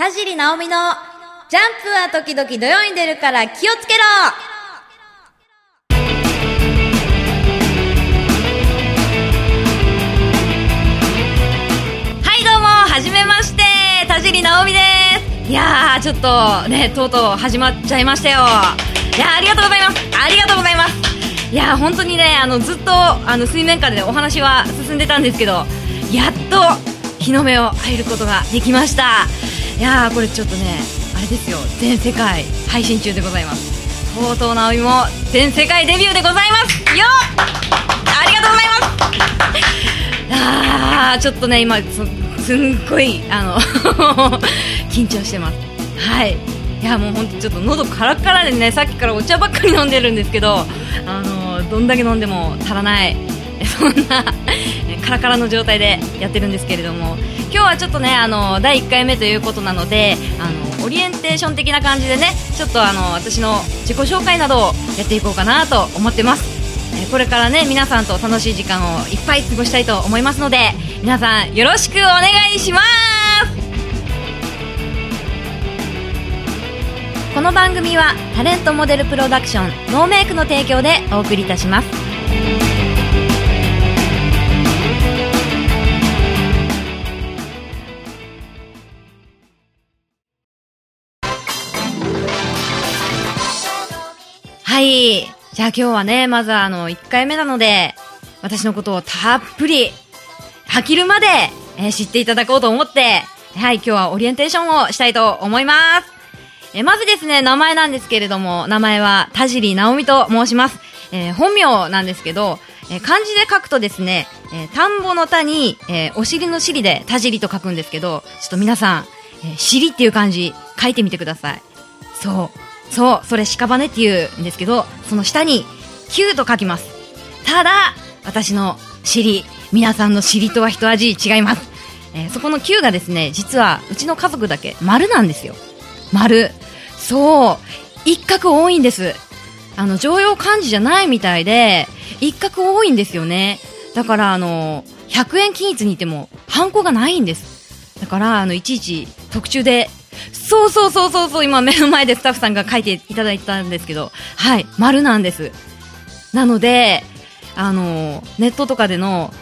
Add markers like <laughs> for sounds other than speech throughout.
田尻直美のジャンプは時々土曜に出るから気をつけろはいどうも、はじめまして、田尻直美です。いやー、ちょっとね、とうとう始まっちゃいましたよ。いや、ありがとうございます。ありがとうございます。いや、本当にね、あの、ずっと、あの、水面下でお話は進んでたんですけど、やっと、日の目を入ることができました。いやー、これちょっとね、あれですよ、全世界配信中でございます。とうとう直美も全世界デビューでございます。よっ。ありがとうございます。あーちょっとね今すんごいあの <laughs> 緊張してます。はい。いやもう本当ちょっと喉カラカラでねさっきからお茶ばっかり飲んでるんですけどあのどんだけ飲んでも足らないそんなカラカラの状態でやってるんですけれども。今日はちょっとねあの第1回目ということなのであのオリエンテーション的な感じでねちょっとあの私の自己紹介などをやっていこうかなと思ってます。えこれからね皆さんと楽しい時間をいっぱい過ごしたいと思いますので皆さんよろしくお願いします。この番組はタレントモデルプロダクションノーメイクの提供でお送りいたします。はい。じゃあ今日はね、まずはあの、1回目なので、私のことをたっぷり、吐きるまで、えー知っていただこうと思って、はい、今日はオリエンテーションをしたいと思います。えーまずですね、名前なんですけれども、名前は田尻直美と申します。えー本名なんですけど、えー漢字で書くとですね、え田んぼの田に、えお尻の尻で田尻と書くんですけど、ちょっと皆さん、え尻っていう漢字書いてみてください。そう。そう。それ屍って言うんですけど、その下に、9と書きます。ただ、私の尻、皆さんの尻とは一味違います。えーそこの9がですね、実は、うちの家族だけ丸なんですよ。丸。そう。一画多いんです。あの、常用漢字じゃないみたいで、一画多いんですよね。だから、あの、100円均一にいても、ハンコがないんです。だから、あの、いちいち特注で、そうそうそうそうそう、今目の前でスタッフさんが書いていただいたんですけど、はい、丸なんです。なので、あの、ネットとかでの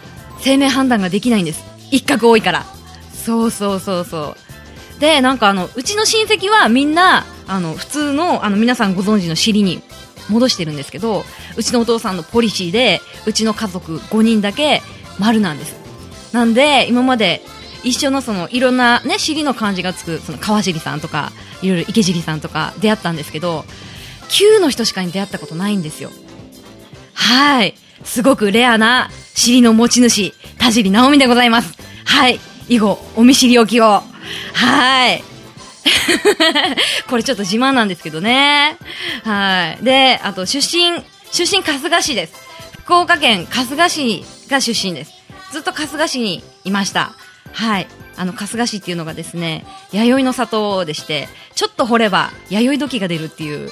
生命判断ができないんです。一画多いから。そうそうそうそう。で、なんかあの、うちの親戚はみんな、あの、普通の、あの、皆さんご存知の尻に戻してるんですけど、うちのお父さんのポリシーで、うちの家族5人だけ丸なんです。なんで、今まで一緒のその、いろんなね、尻の漢字がつく、その、川尻さんとか、いろいろ池尻さんとか出会ったんですけど、9の人しかに出会ったことないんですよ。はい。すごくレアな尻の持ち主、田尻直美でございます。はい。以後、お見知りおきを。はい。<laughs> これちょっと自慢なんですけどね。はい。で、あと、出身、出身春日市です。福岡県春日市が出身です。ずっと春日市にいました。はい。あの、春日市っていうのがですね、弥生の里でして、ちょっと掘れば弥生時が出るっていう、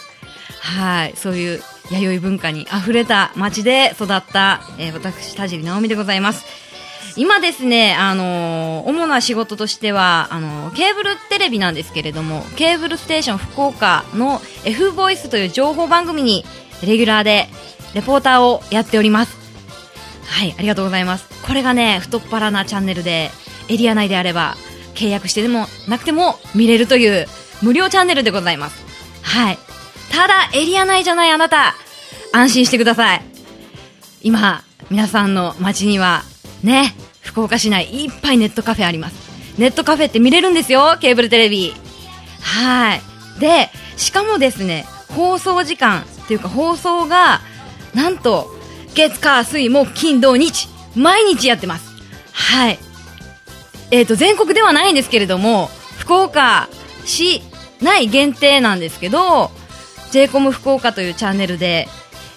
はい、そういう弥生文化に溢れた町で育った、えー私、田尻直美でございます。今ですね、あのー主な仕事としては、あのーケーブルテレビなんですけれども、ケーブルステーション福岡の F ボイスという情報番組にレギュラーでレポーターをやっております。はい、ありがとうございます。これがね、太っ腹なチャンネルで、エリア内であれば、契約してでもなくても見れるという無料チャンネルでございます。はい。ただ、エリア内じゃないあなた、安心してください。今、皆さんの街には、ね、福岡市内いっぱいネットカフェあります。ネットカフェって見れるんですよ、ケーブルテレビ。はい。で、しかもですね、放送時間っていうか放送が、なんと、月火水木金土日、毎日やってます。はい。えっ、と、全国ではないんですけれども、福岡市内限定なんですけど、j コム福岡というチャンネルで、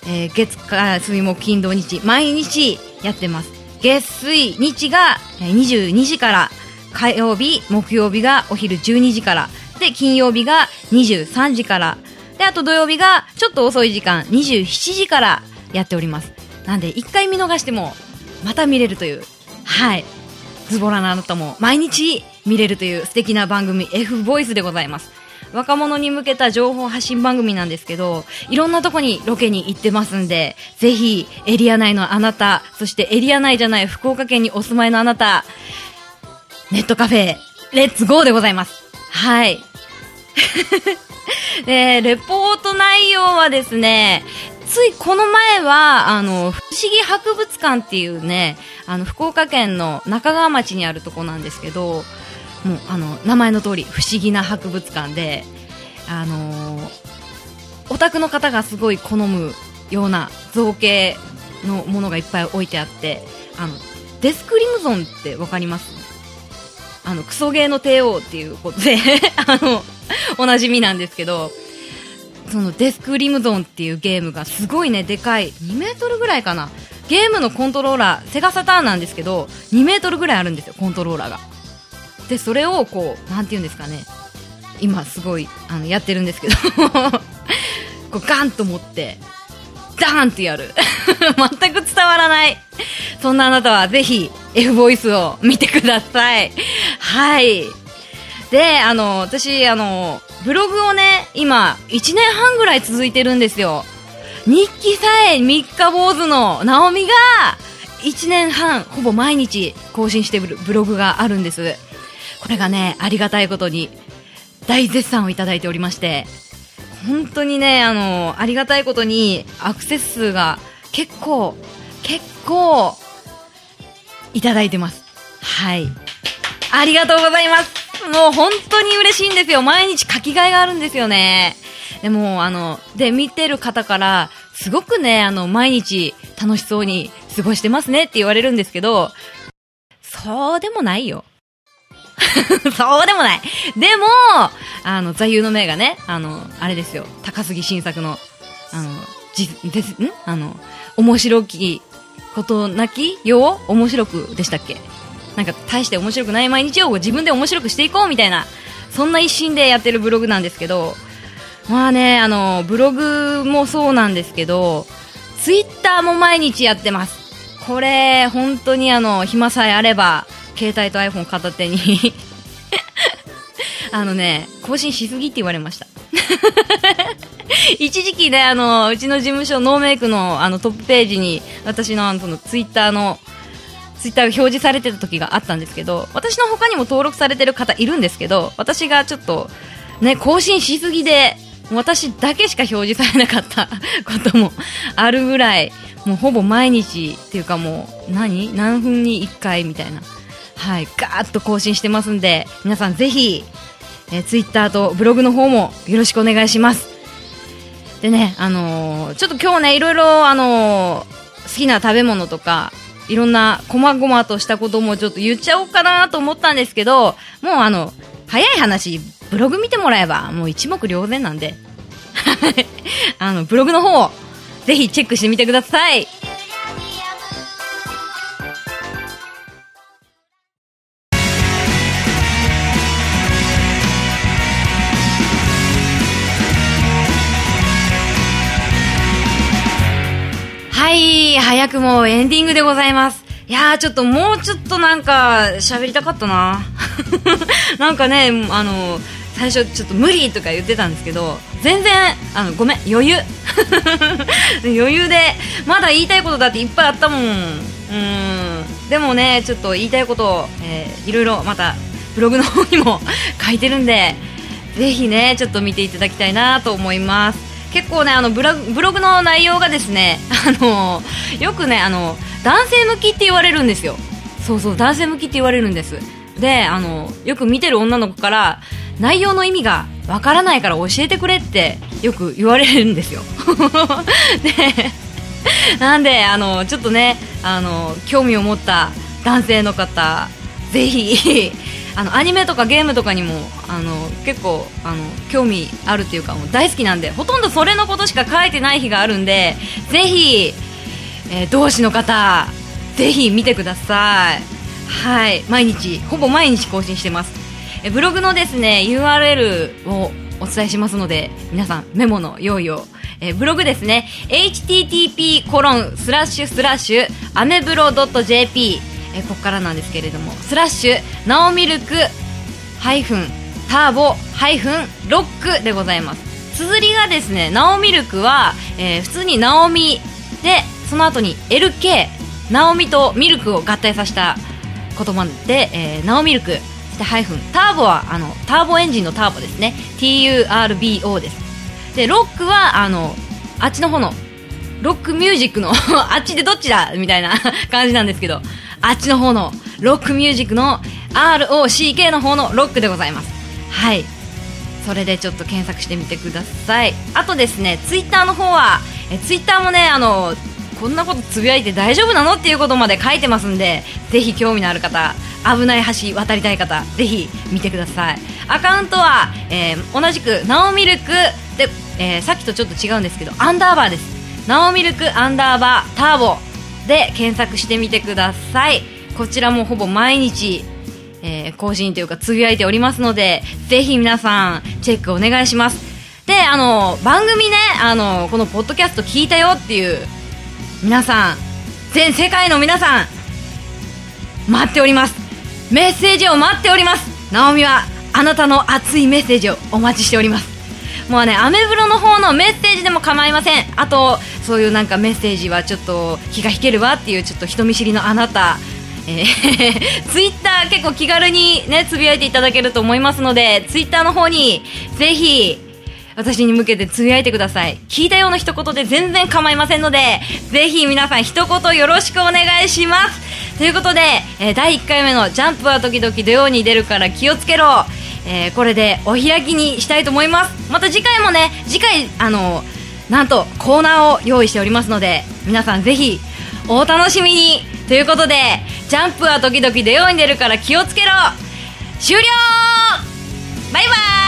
えー月火水木金土日、毎日やってます。月水日が22時から、火曜日、木曜日がお昼12時から、で、金曜日が23時から、で、あと土曜日がちょっと遅い時間、27時からやっております。なんで、一回見逃しても、また見れるという。はい。ズボラなあなたも毎日見れるという素敵な番組 F ボイスでございます若者に向けた情報発信番組なんですけど、いろんなとこにロケに行ってますんで、ぜひエリア内のあなた、そしてエリア内じゃない福岡県にお住まいのあなた、ネットカフェ、レッツゴーでございます。はい。<laughs> で、レポート内容はですね、ついこの前は、あの、不思議博物館っていうね、あの、福岡県の中川町にあるとこなんですけど、もうあの名前の通り不思議な博物館で、あのー、オタクの方がすごい好むような造形のものがいっぱい置いてあってあのデスクリムゾンって分かります？あのクソゲーの帝王っていうことで <laughs> あのおなじみなんですけどそのデスクリムゾンっていうゲームがすごいねでかい。2メートルぐらいかな。ゲームのコントローラーセガサターンなんですけど2メートルぐらいあるんですよコントローラーが。でそれをこうなんて言うんですかね。今すごいあのやってるんですけど。<laughs> こうガンと持ってダーンってやる。<laughs> 全く伝わらない。そんなあなたはぜひ F ボイスを見てください。はい。であの私あのブログをね今1年半ぐらい続いてるんですよ日記さえ三日坊主の直美が1年半ほぼ毎日更新してるブログがあるんですこれがね、ありがたいことに大絶賛をいただいておりまして、本当にね、あの、ありがたいことにアクセス数が結構、結構、いただいてます。はい。ありがとうございます。もう本当に嬉しいんですよ。毎日書き換えがあるんですよね。でも、あの、で、見てる方から、すごくね、あの、毎日楽しそうに過ごしてますねって言われるんですけど、そうでもないよ。<laughs> そうでもない。でも、あの、座右の銘がね、あの、あれですよ、高杉晋作の、あの、じ、です、ん？あの、面白きことなきよう面白くでしたっけ？なんか、大して面白くない毎日を自分で面白くしていこうみたいな、そんな一心でやってるブログなんですけど、まあね、あの、ブログもそうなんですけど、ツイッターも毎日やってます。これ、本当にあの、暇さえあれば、携帯と iPhone 片手に <laughs> あのね、更新しすぎって言われました <laughs> 一時期ね、あの、うちの事務所ノーメイクのあのトップページに私のあのそのツイッターのツイッターが表示されてた時があったんですけど、私の他にも登録されてる方いるんですけど、私がちょっとね、更新しすぎで、私だけしか表示されなかった <laughs> こともあるぐらい、もうほぼ毎日っていうかもう何？何分に1回みたいなはい、ガーッと更新してますんで、皆さんぜひ、えー、ツイッターとブログの方もよろしくお願いします。でね、あのー、ちょっと今日ね、いろいろ、あのー、好きな食べ物とか、いろんな細々としたこともちょっと言っちゃおうかなと思ったんですけど、もうあの、早い話、ブログ見てもらえば、もう一目瞭然なんで、あの、ブログの方、ぜひチェックしてみてください。はい、早くもエンディングでございます。いやー、ちょっともうちょっとなんか、喋りたかったな。<laughs> なんかね、あの、最初ちょっと無理とか言ってたんですけど、全然、あの、ごめん、余裕。<laughs> 余裕で、まだ言いたいことだっていっぱいあったもん。うん。でもね、ちょっと言いたいことを、えー、いろいろまた、ブログの方にも <laughs> 書いてるんで、ぜひね、ちょっと見ていただきたいなと思います。結構ねあのブロブログの内容がですね <laughs> あのよくねあの男性向きって言われるんですよ。そうそう男性向きって言われるんです。であのよく見てる女の子から内容の意味がわからないから教えてくれってよく言われるんですよ。<laughs> でなんであのちょっとねあの興味を持った男性の方ぜひあのアニメとかゲームとかにもあの結構あの興味あるっていうかもう大好きなんでほとんどそれのことしか書いてない日があるんでぜひ、えー、同志の方ぜひ見てください。はい。毎日ほぼ毎日更新してます。えブログのですね URL をお伝えしますので皆さんメモの用意を。えブログですね http コロンスラッシュスラッシュアメブロ .jp えここからなんですけれどもスラッシュナオミルクハイフンターボハイフンロックでございます。綴りがですねナオミルクは、えー、普通にナオミでその後に LK ナオミとミルクを合体させた言葉で、えー、ナオミルクそしてハイフンターボはあのターボエンジンのターボですね。TURBO です。でロックはあのあっちの方のロックミュージックの <laughs> あっちでどっちだみたいな <laughs> 感じなんですけど。あっちの方のロックミュージックの ROCK の方のロックでございます。はい。それでちょっと検索してみてください。あとですねツイッターの方はえツイッターもねあのこんなことつぶやいて大丈夫なのっていうことまで書いてますんでぜひ興味のある方危ない橋渡りたい方ぜひ見てください。アカウントは、えー、同じくナオミルクで、えー、さっきとちょっと違うんですけどアンダーバーです。ナオミルクアンダーバーターボ。で検索してみてください。こちらもほぼ毎日、えー、更新というかつぶやいておりますのでぜひ皆さんチェックお願いします。であの番組ねあのこのポッドキャスト聞いたよっていう皆さん全世界の皆さん待っております。メッセージを待っております。ナオミはあなたの熱いメッセージをお待ちしております。もうねアメブロの方のメッセージでも構いません。あとそういうなんかメッセージはちょっと気が引けるわっていうちょっと人見知りのあなた。えー、<laughs> ツイッター結構気軽にねつぶやいていただけると思いますのでツイッターの方にぜひ私に向けてつぶやいてください。聞いたような一言で全然構いませんのでぜひ皆さん一言よろしくお願いします。ということで、えー、第1回目の「ジャンプは時々土曜に出るから気をつけろ」えー、これでお開きにしたいと思います。また次回もね次回あのなんとコーナーを用意しておりますので皆さんぜひお楽しみに。ということでジャンプは時々出ように出るから気をつけろ。終了バイバイ